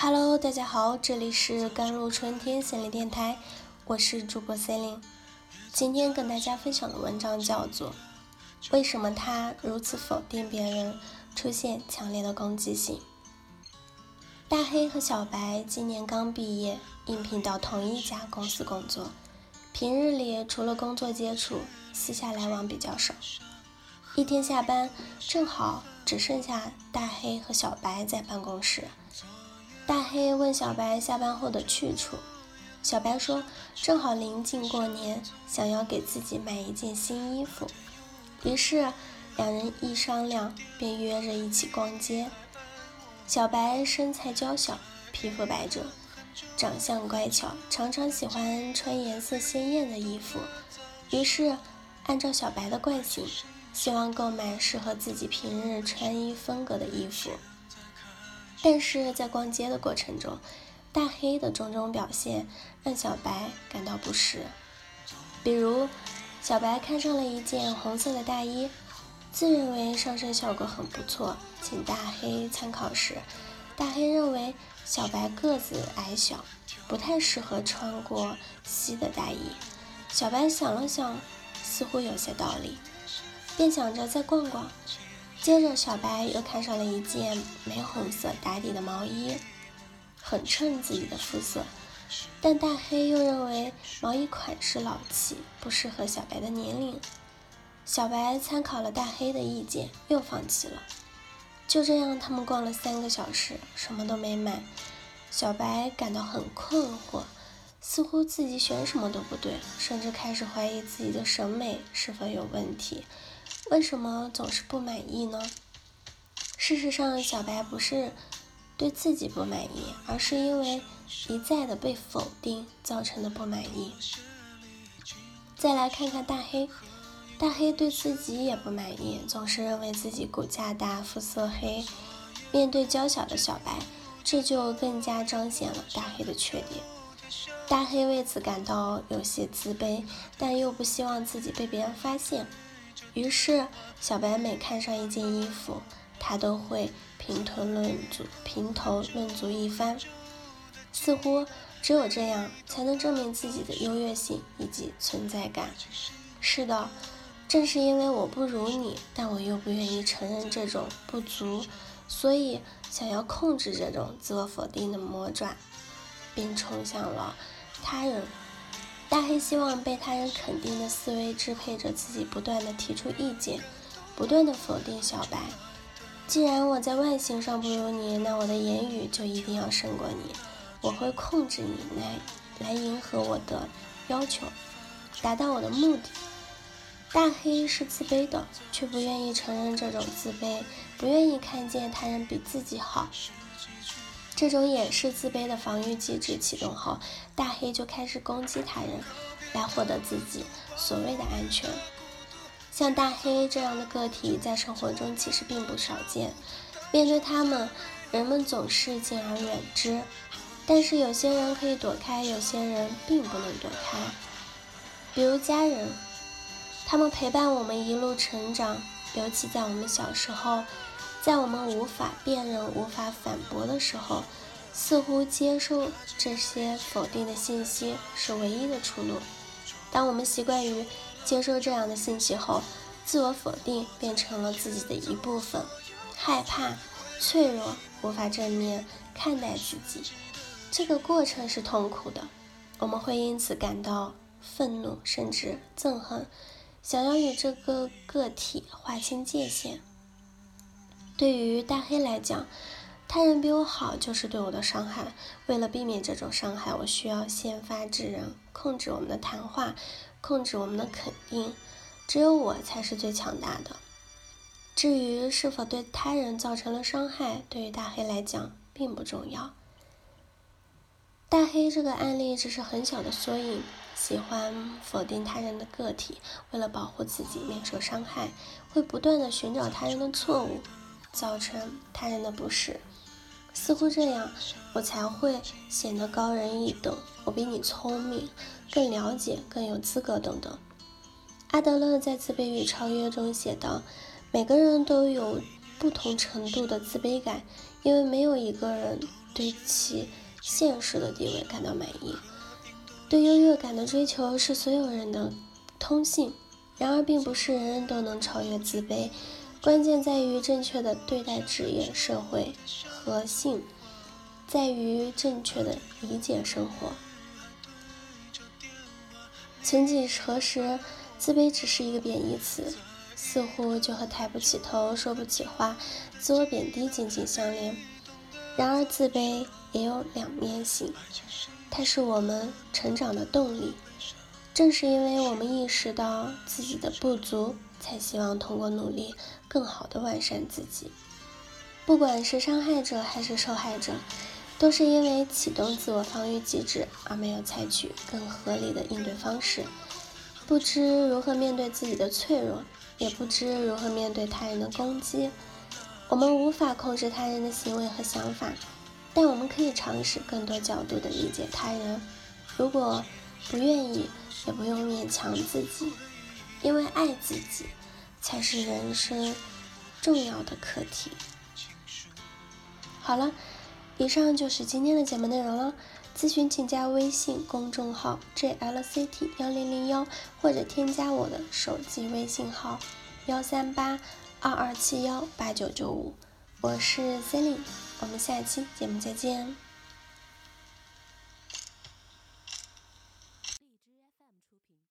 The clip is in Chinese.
Hello，大家好，这里是甘露春天心理电台，我是主播 c e l i n e 今天跟大家分享的文章叫做《为什么他如此否定别人，出现强烈的攻击性》。大黑和小白今年刚毕业，应聘到同一家公司工作，平日里除了工作接触，私下来往比较少。一天下班，正好只剩下大黑和小白在办公室。大黑问小白下班后的去处，小白说正好临近过年，想要给自己买一件新衣服。于是两人一商量，便约着一起逛街。小白身材娇小，皮肤白皙，长相乖巧，常常喜欢穿颜色鲜艳的衣服。于是按照小白的惯性，希望购买适合自己平日穿衣风格的衣服。但是在逛街的过程中，大黑的种种表现让小白感到不适。比如，小白看上了一件红色的大衣，自认为上身效果很不错，请大黑参考时，大黑认为小白个子矮小，不太适合穿过膝的大衣。小白想了想，似乎有些道理，便想着再逛逛。接着，小白又看上了一件玫红色打底的毛衣，很衬自己的肤色。但大黑又认为毛衣款式老气，不适合小白的年龄。小白参考了大黑的意见，又放弃了。就这样，他们逛了三个小时，什么都没买。小白感到很困惑，似乎自己选什么都不对，甚至开始怀疑自己的审美是否有问题。为什么总是不满意呢？事实上，小白不是对自己不满意，而是因为一再的被否定造成的不满意。再来看看大黑，大黑对自己也不满意，总是认为自己骨架大、肤色黑。面对娇小的小白，这就更加彰显了大黑的缺点。大黑为此感到有些自卑，但又不希望自己被别人发现。于是，小白每看上一件衣服，他都会评头论足，评头论足一番，似乎只有这样才能证明自己的优越性以及存在感。是的，正是因为我不如你，但我又不愿意承认这种不足，所以想要控制这种自我否定的魔爪，并冲向了他人。大黑希望被他人肯定的思维支配着自己，不断的提出意见，不断的否定小白。既然我在外形上不如你，那我的言语就一定要胜过你。我会控制你来来迎合我的要求，达到我的目的。大黑是自卑的，却不愿意承认这种自卑，不愿意看见他人比自己好。这种掩饰自卑的防御机制启动后，大黑就开始攻击他人，来获得自己所谓的安全。像大黑这样的个体，在生活中其实并不少见。面对他们，人们总是敬而远之。但是有些人可以躲开，有些人并不能躲开。比如家人，他们陪伴我们一路成长，尤其在我们小时候。在我们无法辨认、无法反驳的时候，似乎接受这些否定的信息是唯一的出路。当我们习惯于接受这样的信息后，自我否定变成了自己的一部分，害怕、脆弱，无法正面看待自己。这个过程是痛苦的，我们会因此感到愤怒，甚至憎恨，想要与这个个体划清界限。对于大黑来讲，他人比我好就是对我的伤害。为了避免这种伤害，我需要先发制人，控制我们的谈话，控制我们的肯定。只有我才是最强大的。至于是否对他人造成了伤害，对于大黑来讲并不重要。大黑这个案例只是很小的缩影。喜欢否定他人的个体，为了保护自己免受伤害，会不断的寻找他人的错误。造成他人的不适，似乎这样我才会显得高人一等，我比你聪明，更了解，更有资格等等。阿德勒在《自卑与超越》中写道：“每个人都有不同程度的自卑感，因为没有一个人对其现实的地位感到满意。对优越感的追求是所有人的通性，然而并不是人人都能超越自卑。关键在于正确的对待职业、社会和性，在于正确的理解生活。曾几何时，自卑只是一个贬义词，似乎就和抬不起头、说不起话、自我贬低紧紧相连。然而，自卑也有两面性。它是我们成长的动力。正是因为我们意识到自己的不足，才希望通过努力更好的完善自己。不管是伤害者还是受害者，都是因为启动自我防御机制而没有采取更合理的应对方式，不知如何面对自己的脆弱，也不知如何面对他人的攻击。我们无法控制他人的行为和想法。但我们可以尝试更多角度的理解他人，如果不愿意，也不用勉强自己，因为爱自己才是人生重要的课题。好了，以上就是今天的节目内容了。咨询请加微信公众号 jlct 幺零零幺，或者添加我的手机微信号幺三八二二七幺八九九五。我是 Celine，我们下期节目再见。